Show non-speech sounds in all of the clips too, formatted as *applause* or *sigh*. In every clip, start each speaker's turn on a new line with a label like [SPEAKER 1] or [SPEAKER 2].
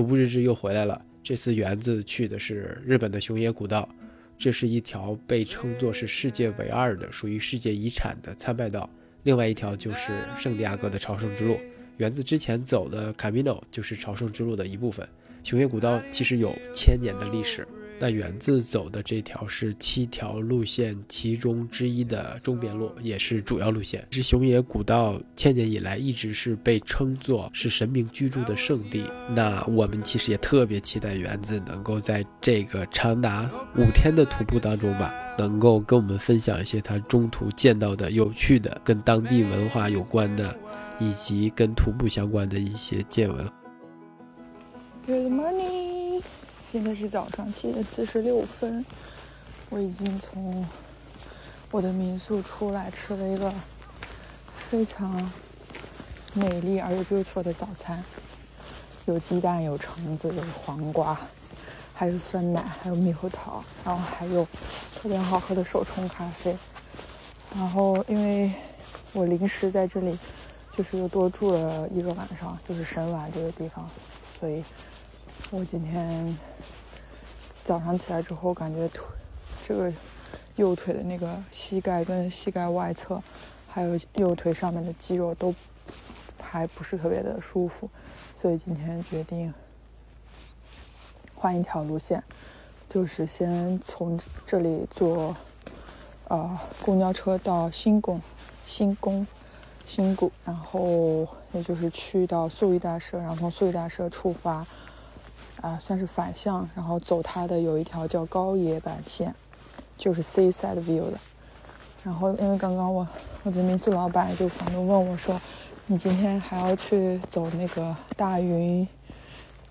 [SPEAKER 1] 徒步日志又回来了。这次园子去的是日本的熊野古道，这是一条被称作是世界唯二的、属于世界遗产的参拜道。另外一条就是圣地亚哥的朝圣之路。园子之前走的 Camino 就是朝圣之路的一部分。熊野古道其实有千年的历史。那园子走的这条是七条路线其中之一的中边路，也是主要路线。是熊野古道千年以来一直是被称作是神明居住的圣地。那我们其实也特别期待园子能够在这个长达五天的徒步当中吧，能够跟我们分享一些他中途见到的有趣的、跟当地文化有关的，以及跟徒步相关的一些见闻。
[SPEAKER 2] Good morning. 现在是早上七点四十六分，我已经从我的民宿出来，吃了一个非常美丽而又 beautiful 的早餐，有鸡蛋，有橙子，有黄瓜，还有酸奶，还有猕猴桃，然后还有特别好喝的手冲咖啡。然后因为我临时在这里，就是又多住了一个晚上，就是神丸这个地方，所以。我今天早上起来之后，感觉腿这个右腿的那个膝盖跟膝盖外侧，还有右腿上面的肌肉都还不是特别的舒服，所以今天决定换一条路线，就是先从这里坐呃公交车到新宫、新宫、新谷，然后也就是去到素衣大社，然后从素衣大社出发。啊，算是反向，然后走它的有一条叫高野坂线，就是 Seaside View 的。然后因为刚刚我我的民宿老板就房东问我说：“你今天还要去走那个大云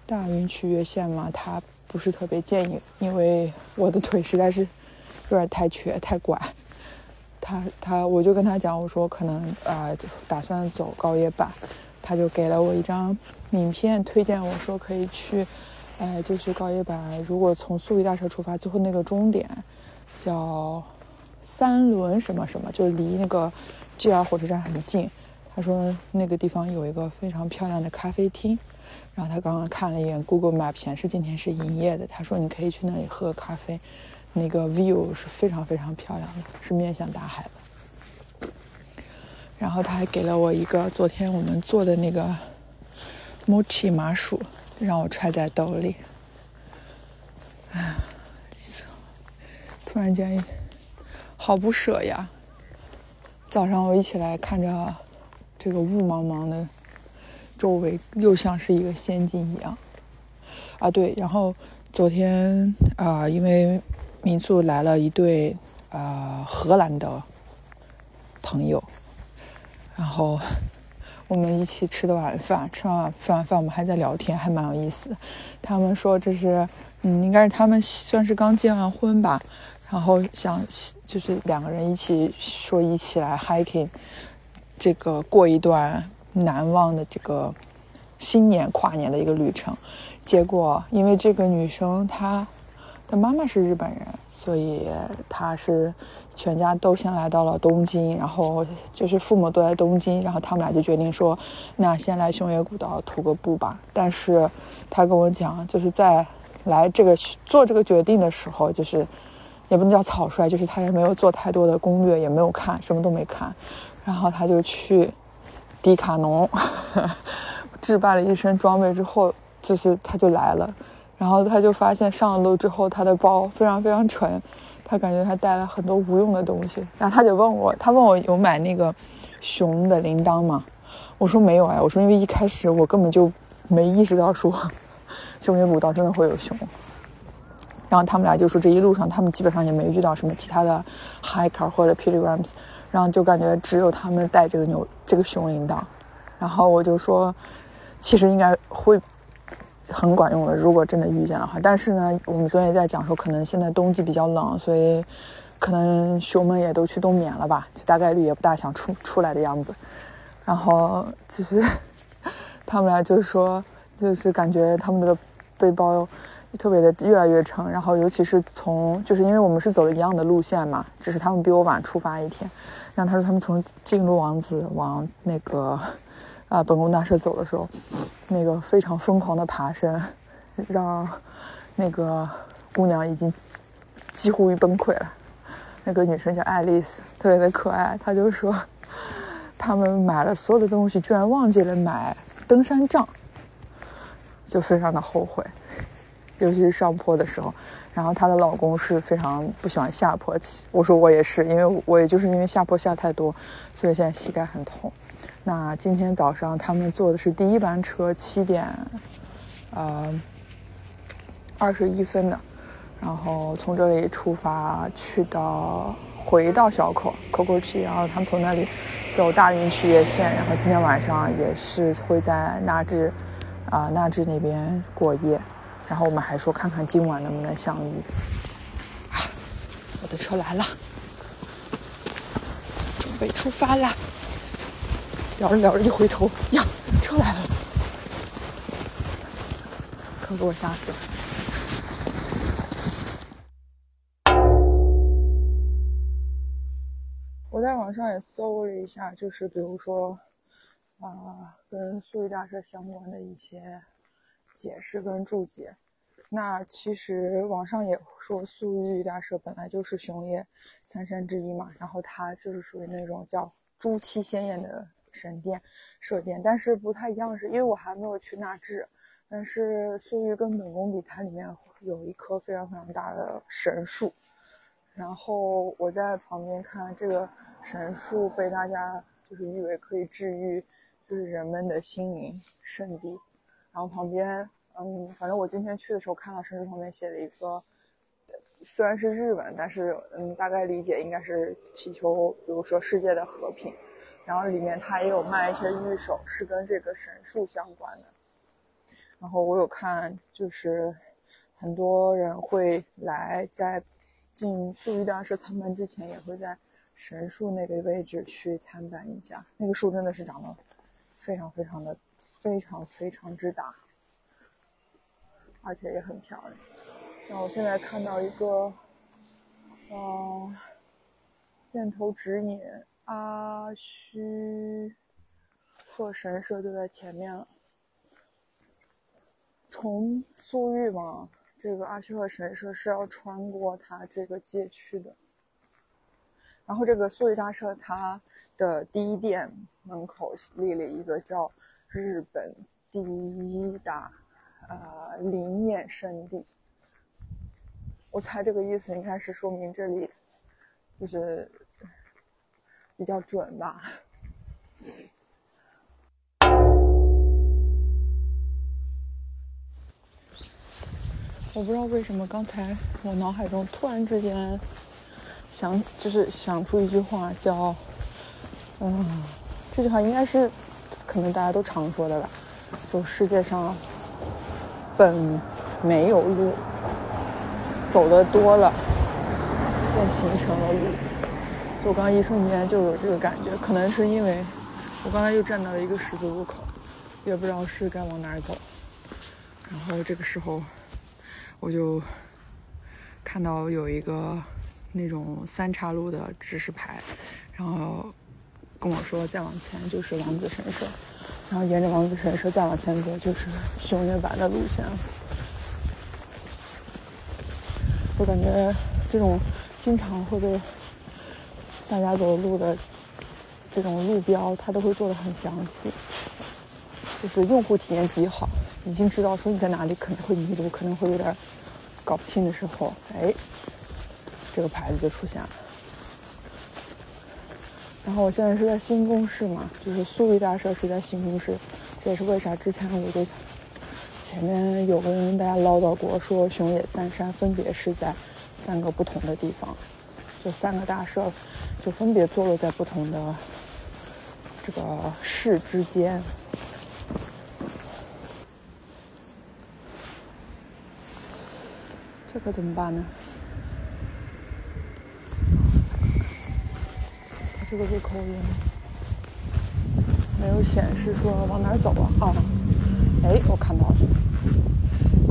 [SPEAKER 2] 大云区越线吗？”他不是特别建议，因为我的腿实在是有点太瘸太拐。他他我就跟他讲，我说可能啊打算走高野坂，他就给了我一张名片，推荐我说可以去。哎，就是高一坂，如果从素衣大社出发，最后那个终点叫三轮什么什么，就离那个 JR 火车站很近。他说那个地方有一个非常漂亮的咖啡厅，然后他刚刚看了一眼 Google Map，显示今天是营业的。他说你可以去那里喝咖啡，那个 view 是非常非常漂亮的，是面向大海的。然后他还给了我一个昨天我们做的那个 mochi 麻薯。让我揣在兜里，哎，突然间好不舍呀！早上我一起来看着这个雾茫茫的周围，又像是一个仙境一样。啊，对，然后昨天啊，因为民宿来了一对啊荷兰的朋友，然后。我们一起吃的晚饭，吃完吃完饭，我们还在聊天，还蛮有意思的。他们说这是，嗯，应该是他们算是刚结完婚吧，然后想就是两个人一起说一起来 hiking，这个过一段难忘的这个新年跨年的一个旅程。结果因为这个女生她。他妈妈是日本人，所以他是全家都先来到了东京，然后就是父母都在东京，然后他们俩就决定说，那先来熊野古道徒个步吧。但是他跟我讲，就是在来这个做这个决定的时候，就是也不能叫草率，就是他也没有做太多的攻略，也没有看，什么都没看，然后他就去迪卡侬 *laughs* 置办了一身装备之后，就是他就来了。然后他就发现上了楼之后，他的包非常非常沉，他感觉他带了很多无用的东西。然后他就问我，他问我有买那个熊的铃铛吗？我说没有哎，我说因为一开始我根本就没意识到说熊野古道真的会有熊。然后他们俩就说这一路上他们基本上也没遇到什么其他的 hiker 或者 pilgrims，然后就感觉只有他们带这个牛这个熊铃铛。然后我就说，其实应该会。很管用的，如果真的遇见的话。但是呢，我们昨天也在讲说，可能现在冬季比较冷，所以可能熊们也都去冬眠了吧，就大概率也不大想出出来的样子。然后其实他们俩就是 *laughs* 说，就是感觉他们的背包特别的越来越沉。然后尤其是从，就是因为我们是走了一样的路线嘛，只是他们比我晚出发一天。然后他说他们从进入王子往那个。啊本宫大社走的时候，那个非常疯狂的爬山，让那个姑娘已经几乎于崩溃了。那个女生叫爱丽丝，特别的可爱。她就说，他们买了所有的东西，居然忘记了买登山杖，就非常的后悔，尤其是上坡的时候。然后她的老公是非常不喜欢下坡骑，我说我也是，因为我也就是因为下坡下太多，所以现在膝盖很痛。那今天早上他们坐的是第一班车，七点，呃，二十一分的。然后从这里出发去到回到小口 Coco 区，然后他们从那里走大运去叶县，然后今天晚上也是会在纳智啊纳智那边过夜，然后我们还说看看今晚能不能相遇。我的车来了，准备出发啦！聊着聊着一回头，呀，车来了，可给我吓死了。我在网上也搜了一下，就是比如说，啊，跟素玉大社相关的一些解释跟注解。那其实网上也说，素玉大社本来就是熊野三山之一嘛，然后它就是属于那种叫朱漆鲜艳的神殿社殿，但是不太一样，是因为我还没有去纳智，但是素玉跟本宫比，它里面有一棵非常非常大的神树。然后我在旁边看这个神树被大家就是誉为可以治愈，就是人们的心灵圣地。然后旁边，嗯，反正我今天去的时候看到神树旁边写了一个，虽然是日文，但是嗯，大概理解应该是祈求，比如说世界的和平。然后里面它也有卖一些玉手，是跟这个神树相关的。然后我有看，就是很多人会来在。进素玉大社参拜之前，也会在神树那个位置去参拜一下。那个树真的是长得非常非常的非常非常之大，而且也很漂亮。那我现在看到一个，呃，箭头指引阿须贺神社就在前面了。从素玉嘛。这个阿须贺神社是要穿过它这个街区的，然后这个素玉大社它的第一殿门口立了一个叫“日本第一大呃灵验圣地”，我猜这个意思应该是说明这里就是比较准吧。我不知道为什么刚才我脑海中突然之间想，就是想出一句话，叫“嗯”，这句话应该是可能大家都常说的吧，就世界上本没有路，走的多了便形成了路。就我刚刚一瞬间就有这个感觉，可能是因为我刚才又站到了一个十字路口，也不知道是该往哪儿走，然后这个时候。我就看到有一个那种三岔路的指示牌，然后跟我说再往前就是王子神社，然后沿着王子神社再往前走就是熊野坂的路线了。我感觉这种经常会被大家走路的这种路标，它都会做的很详细，就是用户体验极好。已经知道说你在哪里可能会迷路，可能会有点搞不清的时候，哎，这个牌子就出现了。然后我现在是在新宫市嘛，就是苏玉大社是在新宫市，这也是为啥之前我就前面有跟大家唠叨过，说熊野三山分别是在三个不同的地方，就三个大社就分别坐落在不同的这个市之间。这可怎么办呢？这个入口也没有显示说往哪走啊？啊，哎，我看到了，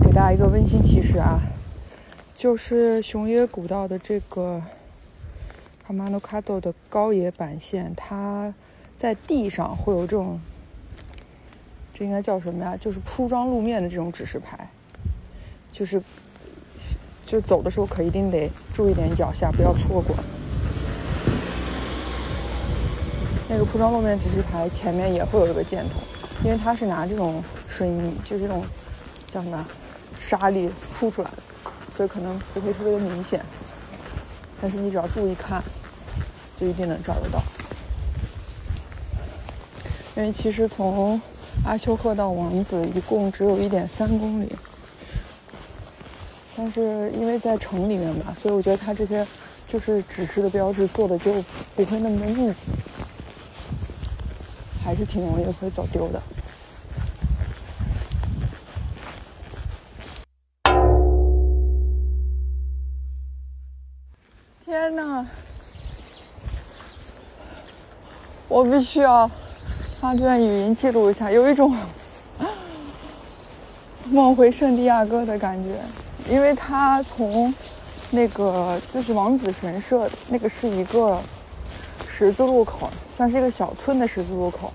[SPEAKER 2] 给大家一个温馨提示啊，就是熊野古道的这个卡马诺卡多的高野板线，它在地上会有这种这应该叫什么呀？就是铺装路面的这种指示牌，就是就走的时候可一定得注意点脚下，不要错过。那个铺装路面指示牌前面也会有一个箭头，因为它是拿这种水泥，就这种叫什么沙粒铺出来的，所以可能不会特别的明显。但是你只要注意看，就一定能找得到。因为其实从阿修赫到王子一共只有一点三公里，但是因为在城里面吧，所以我觉得它这些就是指示的标志做的就不会那么的密集。还是挺容易会走丢的。天哪！我必须要发段语音记录一下，有一种 *laughs* 梦回圣地亚哥的感觉，因为它从那个就是王子神社，那个是一个十字路口。算是一个小村的十字路口，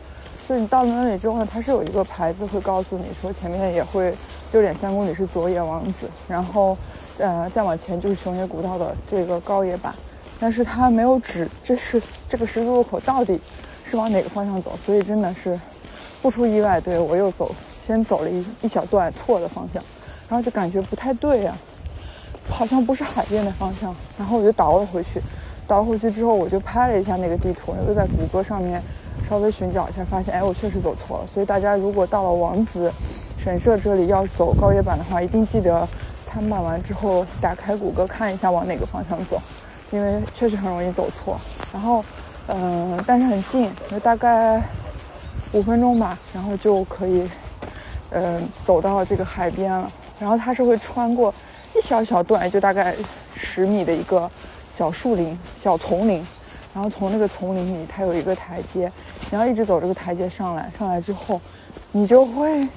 [SPEAKER 2] 就你到了那里之后呢，它是有一个牌子会告诉你说前面也会六点三公里是佐野王子，然后呃再往前就是熊野古道的这个高野坂，但是它没有指这是这个十字路口到底是往哪个方向走，所以真的是不出意外，对我又走先走了一一小段错的方向，然后就感觉不太对呀，好像不是海边的方向，然后我就倒了回去。倒回去之后，我就拍了一下那个地图，又在谷歌上面稍微寻找一下，发现哎，我确实走错了。所以大家如果到了王子神社这里要走高野坂的话，一定记得参拜完之后打开谷歌看一下往哪个方向走，因为确实很容易走错。然后，嗯，但是很近，就大概五分钟吧，然后就可以，嗯，走到这个海边了。然后它是会穿过一小小段，就大概十米的一个。小树林、小丛林，然后从那个丛林里，它有一个台阶，你要一直走这个台阶上来。上来之后，你就会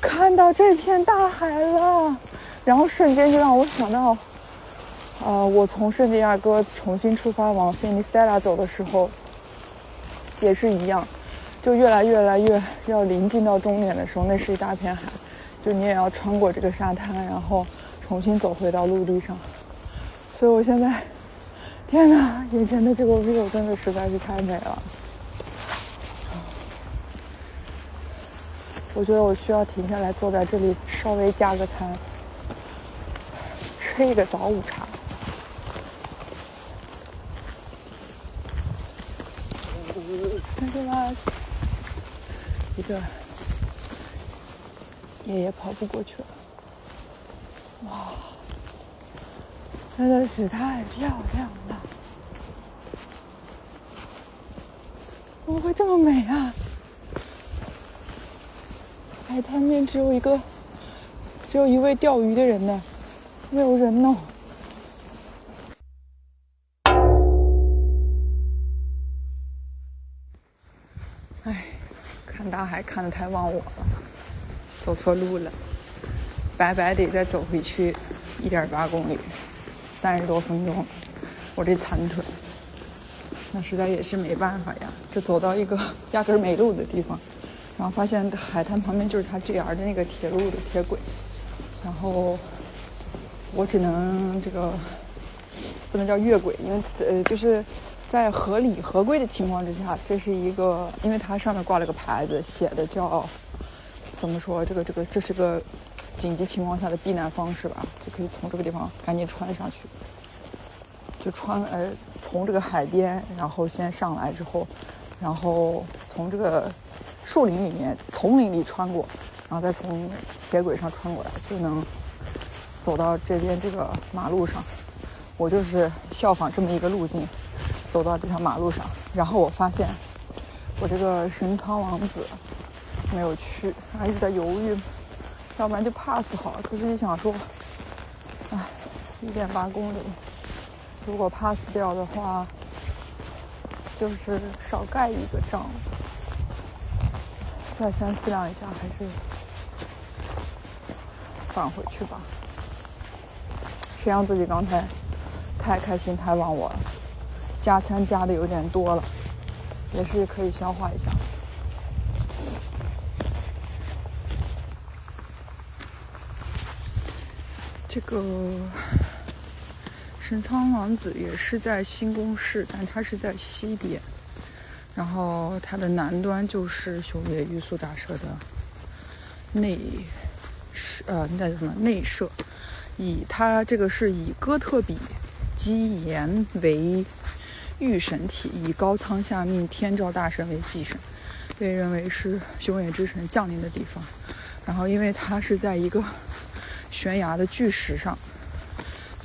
[SPEAKER 2] 看到这片大海了。然后瞬间就让我想到，啊，我从圣地亚哥重新出发往菲尼斯泰拉走的时候，也是一样，就越来越来越要临近到终点的时候，那是一大片海，就你也要穿过这个沙滩，然后重新走回到陆地上。所以我现在，天哪，眼前的这个 view 真的实在是太美了。我觉得我需要停下来，坐在这里稍微加个餐，吃一个早午茶。看见吗？一个爷爷跑步过去了。哇！真的是太漂亮了！怎么会这么美啊？海滩边只有一个，只有一位钓鱼的人呢，没有人呢。哎，看大海看的太忘我了，走错路了，白白得再走回去一点八公里。三十多分钟，我这残腿，那实在也是没办法呀。这走到一个压根没路的地方，然后发现海滩旁边就是它 JR 的那个铁路的铁轨，然后我只能这个不能叫越轨，因为呃就是在合理合规的情况之下，这是一个，因为它上面挂了个牌子，写的叫怎么说？这个这个这是个。紧急情况下的避难方式吧，就可以从这个地方赶紧穿上去，就穿呃从这个海边，然后先上来之后，然后从这个树林里面、丛林里穿过，然后再从铁轨上穿过来，就能走到这边这个马路上。我就是效仿这么一个路径，走到这条马路上，然后我发现我这个神康王子没有去，还一直在犹豫。要不然就 pass 好了。可是，一想说，哎，一点八公里，如果 pass 掉的话，就是少盖一个章。再三思量一下还是返回去吧。谁让自己刚才太开心太忘我了。加餐加的有点多了也是可以消化一下。这个神仓王子也是在新宫市，但它是在西边。然后它的南端就是熊野玉素大社的内，呃，那叫什么内舍？以它这个是以哥特比基岩为御神体，以高仓下命天照大神为祭神，被认为是熊野之神降临的地方。然后因为它是在一个悬崖的巨石上，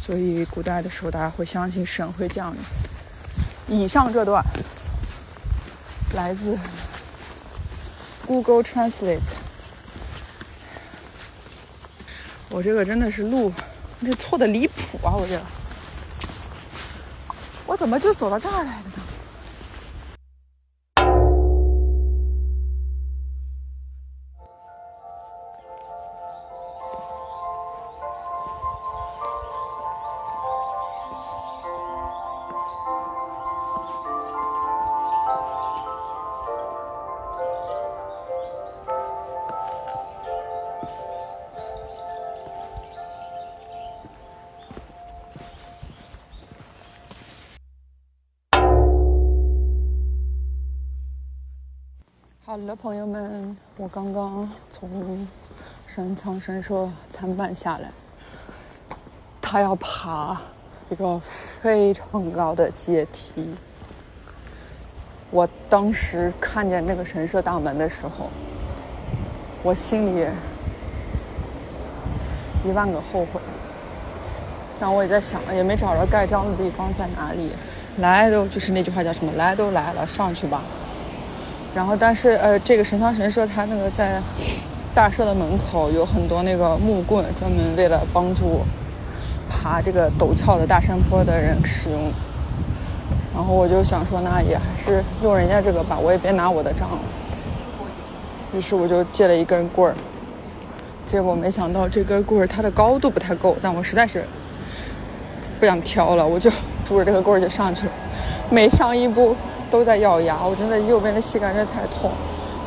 [SPEAKER 2] 所以古代的时候大家会相信神会降临。以上这段来自 Google Translate。我这个真的是路，这错的离谱啊！我这，我怎么就走到这儿来了呢？好了，朋友们，我刚刚从神仓神社参拜下来，他要爬一个非常高的阶梯。我当时看见那个神社大门的时候，我心里一万个后悔。然后我也在想，也没找着盖章的地方在哪里。来都就是那句话叫什么？来都来了，上去吧。然后，但是呃，这个神仓神社它那个在大社的门口有很多那个木棍，专门为了帮助爬这个陡峭的大山坡的人使用。然后我就想说，那也还是用人家这个吧，我也别拿我的杖了。于是我就借了一根棍儿，结果没想到这根棍儿它的高度不太够，但我实在是不想挑了，我就拄着这个棍儿就上去了，每上一步。都在咬牙，我真的右边的膝盖真太痛，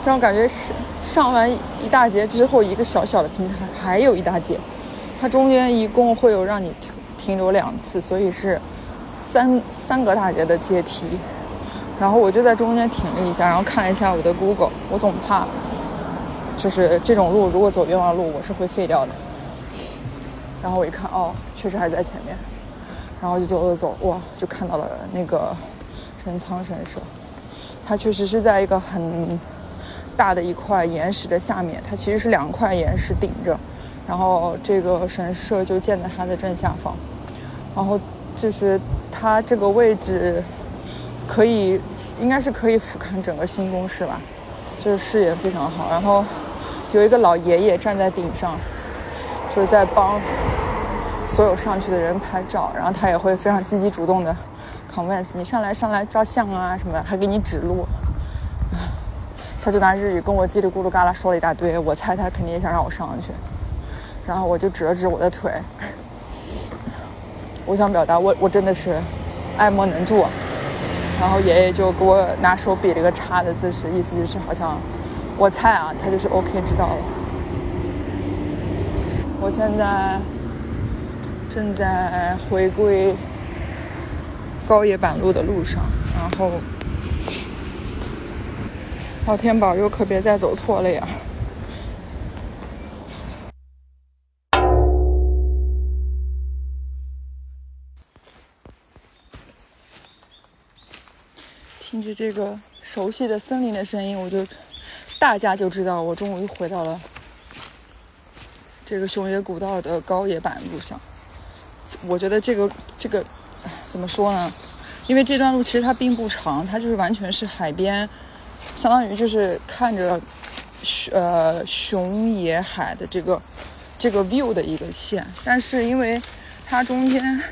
[SPEAKER 2] 让我感觉是上完一大节之后，一个小小的平台还有一大节，它中间一共会有让你停停留两次，所以是三三个大节的阶梯。然后我就在中间停了一下，然后看了一下我的 Google，我总怕就是这种路如果走冤枉路，我是会废掉的。然后我一看，哦，确实还在前面，然后就走走走，哇，就看到了那个。神仓神社，它确实是在一个很大的一块岩石的下面，它其实是两块岩石顶着，然后这个神社就建在它的正下方，然后就是它这个位置可以应该是可以俯瞰整个新宫市吧，就是视野非常好，然后有一个老爷爷站在顶上，就是在帮所有上去的人拍照，然后他也会非常积极主动的。convince 你上来上来照相啊什么的，还给你指路。*sighs* 他就拿日语跟我叽里咕噜嘎啦说了一大堆，我猜他肯定也想让我上去。然后我就指了指我的腿，*laughs* 我想表达我我真的是爱莫能助。然后爷爷就给我拿手比了个叉的姿势，意思就是好像我猜啊，他就是 OK 知道了。我现在正在回归。高野坂路的路上，然后，老天保佑，可别再走错了呀！听着这个熟悉的森林的声音，我就大家就知道我终于回到了这个熊野古道的高野坂路上。我觉得这个这个。怎么说呢？因为这段路其实它并不长，它就是完全是海边，相当于就是看着，呃，熊野海的这个这个 view 的一个线。但是因为它中间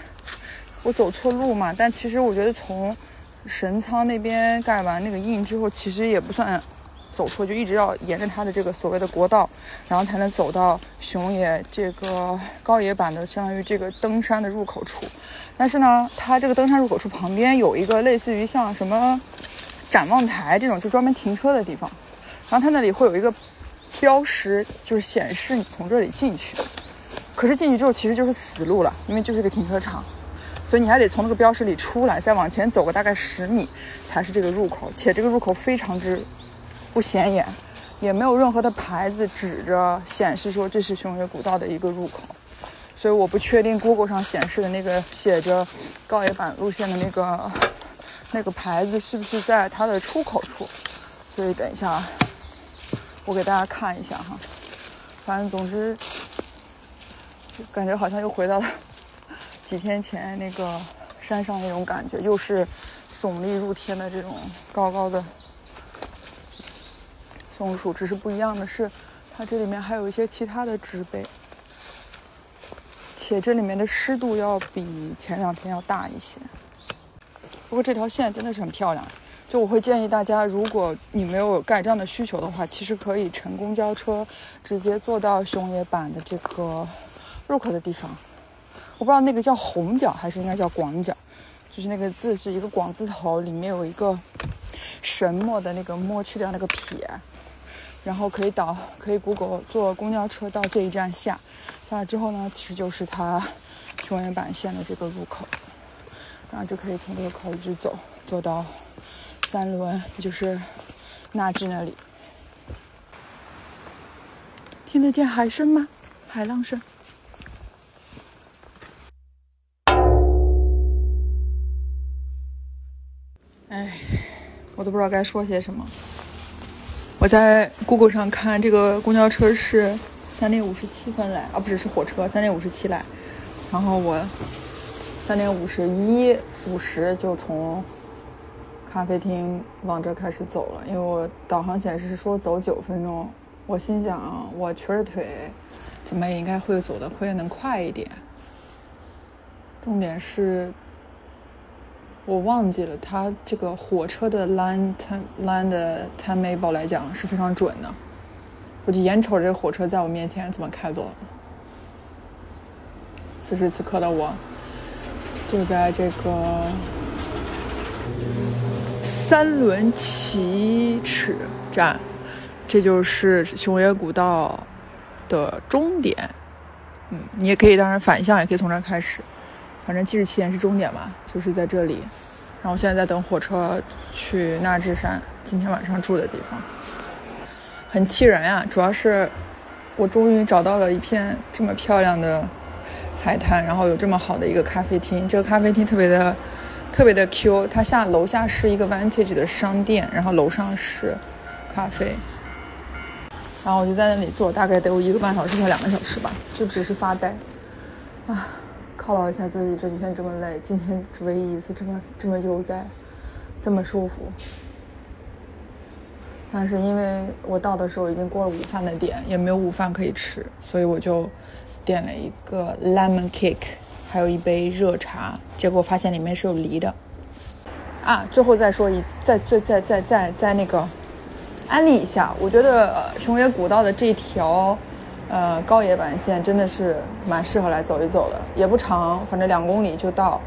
[SPEAKER 2] 我走错路嘛，但其实我觉得从神仓那边盖完那个印之后，其实也不算。走错就一直要沿着它的这个所谓的国道，然后才能走到熊野这个高野坂的相当于这个登山的入口处。但是呢，它这个登山入口处旁边有一个类似于像什么展望台这种就专门停车的地方，然后它那里会有一个标识，就是显示你从这里进去。可是进去之后其实就是死路了，因为就是个停车场，所以你还得从那个标识里出来，再往前走个大概十米才是这个入口，且这个入口非常之不显眼，也没有任何的牌子指着显示说这是熊野古道的一个入口，所以我不确定 Google 上显示的那个写着高野坂路线的那个那个牌子是不是在它的出口处，所以等一下我给大家看一下哈，反正总之。感觉好像又回到了几天前那个山上那种感觉，又是耸立入天的这种高高的松树，只是不一样的是，它这里面还有一些其他的植被，且这里面的湿度要比前两天要大一些。不过这条线真的是很漂亮，就我会建议大家，如果你没有盖章的需求的话，其实可以乘公交车直接坐到熊野坂的这个。入口的地方，我不知道那个叫红角还是应该叫广角，就是那个字是一个广字头，里面有一个神墨的那个墨去掉那个撇，然后可以导可以 Google 坐公交车到这一站下，下来之后呢，其实就是它中原板线的这个入口，然后就可以从这个口一直走走到三轮，就是纳智那里，听得见海声吗？海浪声。哎，我都不知道该说些什么。我在 Google 上看这个公交车是三点五十七分来，啊，不是是火车三点五十七来，然后我三点五十一五十就从咖啡厅往这开始走了，因为我导航显示说走九分钟，我心想我瘸着腿，怎么也应该会走的会能快一点。重点是。我忘记了，它这个火车的 line time line 的 time able 来讲是非常准的。我就眼瞅着这火车在我面前怎么开走了。此时此刻的我，就在这个三轮起齿站，这就是熊野古道的终点。嗯，你也可以，当然反向也可以从这儿开始。反正七十七点是终点嘛，就是在这里。然后我现在在等火车去纳智山，今天晚上住的地方。很气人呀，主要是我终于找到了一片这么漂亮的海滩，然后有这么好的一个咖啡厅。这个咖啡厅特别的特别的 Q，它下楼下是一个 Vantage 的商店，然后楼上是咖啡。然后我就在那里坐，大概得有一个半小时到两个小时吧，就只是发呆啊。犒劳一下自己，这几天这么累，今天唯一一次这么这么悠哉，这么舒服。但是因为我到的时候已经过了午饭的点，也没有午饭可以吃，所以我就点了一个 lemon cake，还有一杯热茶。结果发现里面是有梨的。啊，最后再说一，再再再再再再那个安利一下，我觉得熊野古道的这条。呃，高野坂线真的是蛮适合来走一走的，也不长，反正两公里就到。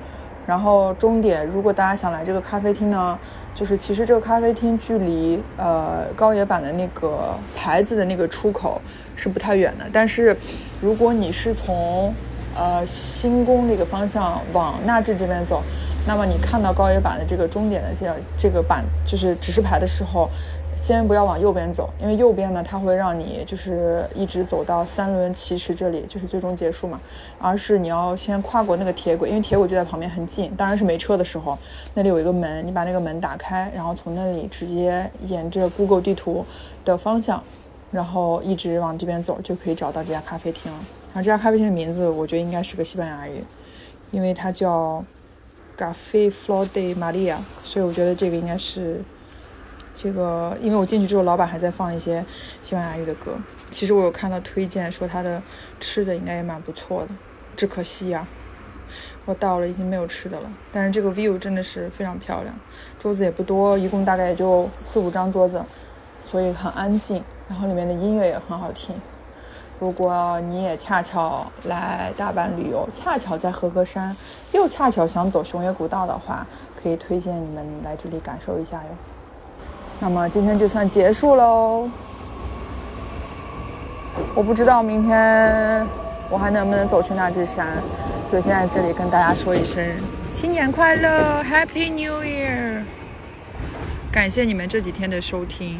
[SPEAKER 2] 然后终点，如果大家想来这个咖啡厅呢，就是其实这个咖啡厅距离呃高野坂的那个牌子的那个出口是不太远的。但是如果你是从呃新宫那个方向往纳智这边走，那么你看到高野坂的这个终点的这这个板就是指示牌的时候。先不要往右边走，因为右边呢，它会让你就是一直走到三轮骑士这里，就是最终结束嘛。而是你要先跨过那个铁轨，因为铁轨就在旁边很近。当然是没车的时候，那里有一个门，你把那个门打开，然后从那里直接沿着 Google 地图的方向，然后一直往这边走，就可以找到这家咖啡厅了。然后这家咖啡厅的名字，我觉得应该是个西班牙语，因为它叫 Cafe Flor de Maria，所以我觉得这个应该是。这个，因为我进去之后，老板还在放一些西班牙语的歌。其实我有看到推荐说他的吃的应该也蛮不错的，只可惜呀，我到了已经没有吃的了。但是这个 view 真的是非常漂亮，桌子也不多，一共大概也就四五张桌子，所以很安静。然后里面的音乐也很好听。如果你也恰巧来大阪旅游，恰巧在和歌山，又恰巧想走熊野古道的话，可以推荐你们来这里感受一下哟。那么今天就算结束喽。我不知道明天我还能不能走去那只山？所以现在这里跟大家说一声新年快乐，Happy New Year！感谢你们这几天的收听，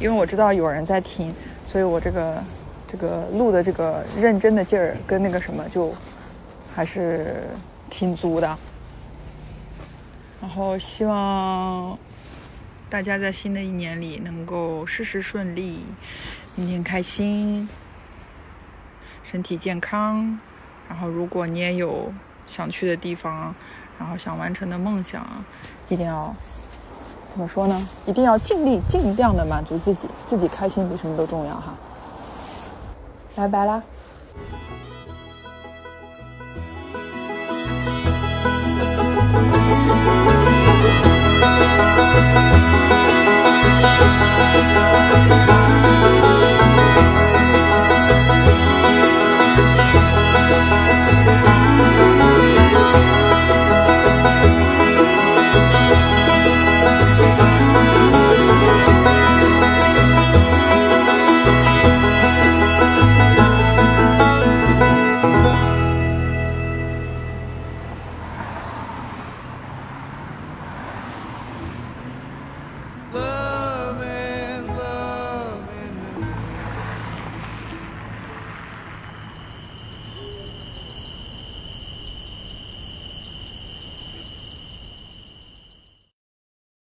[SPEAKER 2] 因为我知道有人在听，所以我这个这个录的这个认真的劲儿跟那个什么就还是挺足的。然后希望大家在新的一年里能够事事顺利，天天开心，身体健康。然后，如果你也有想去的地方，然后想完成的梦想，一定要怎么说呢？一定要尽力、尽量的满足自己，自己开心比什么都重要哈。拜拜啦。